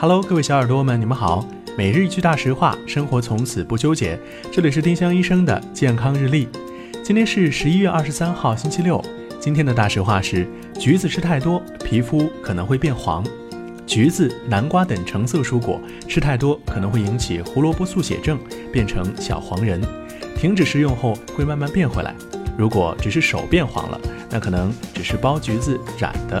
Hello，各位小耳朵们，你们好。每日一句大实话，生活从此不纠结。这里是丁香医生的健康日历。今天是十一月二十三号，星期六。今天的大实话是：橘子吃太多，皮肤可能会变黄。橘子、南瓜等橙色蔬果吃太多，可能会引起胡萝卜素血症，变成小黄人。停止食用后，会慢慢变回来。如果只是手变黄了，那可能只是剥橘子染的。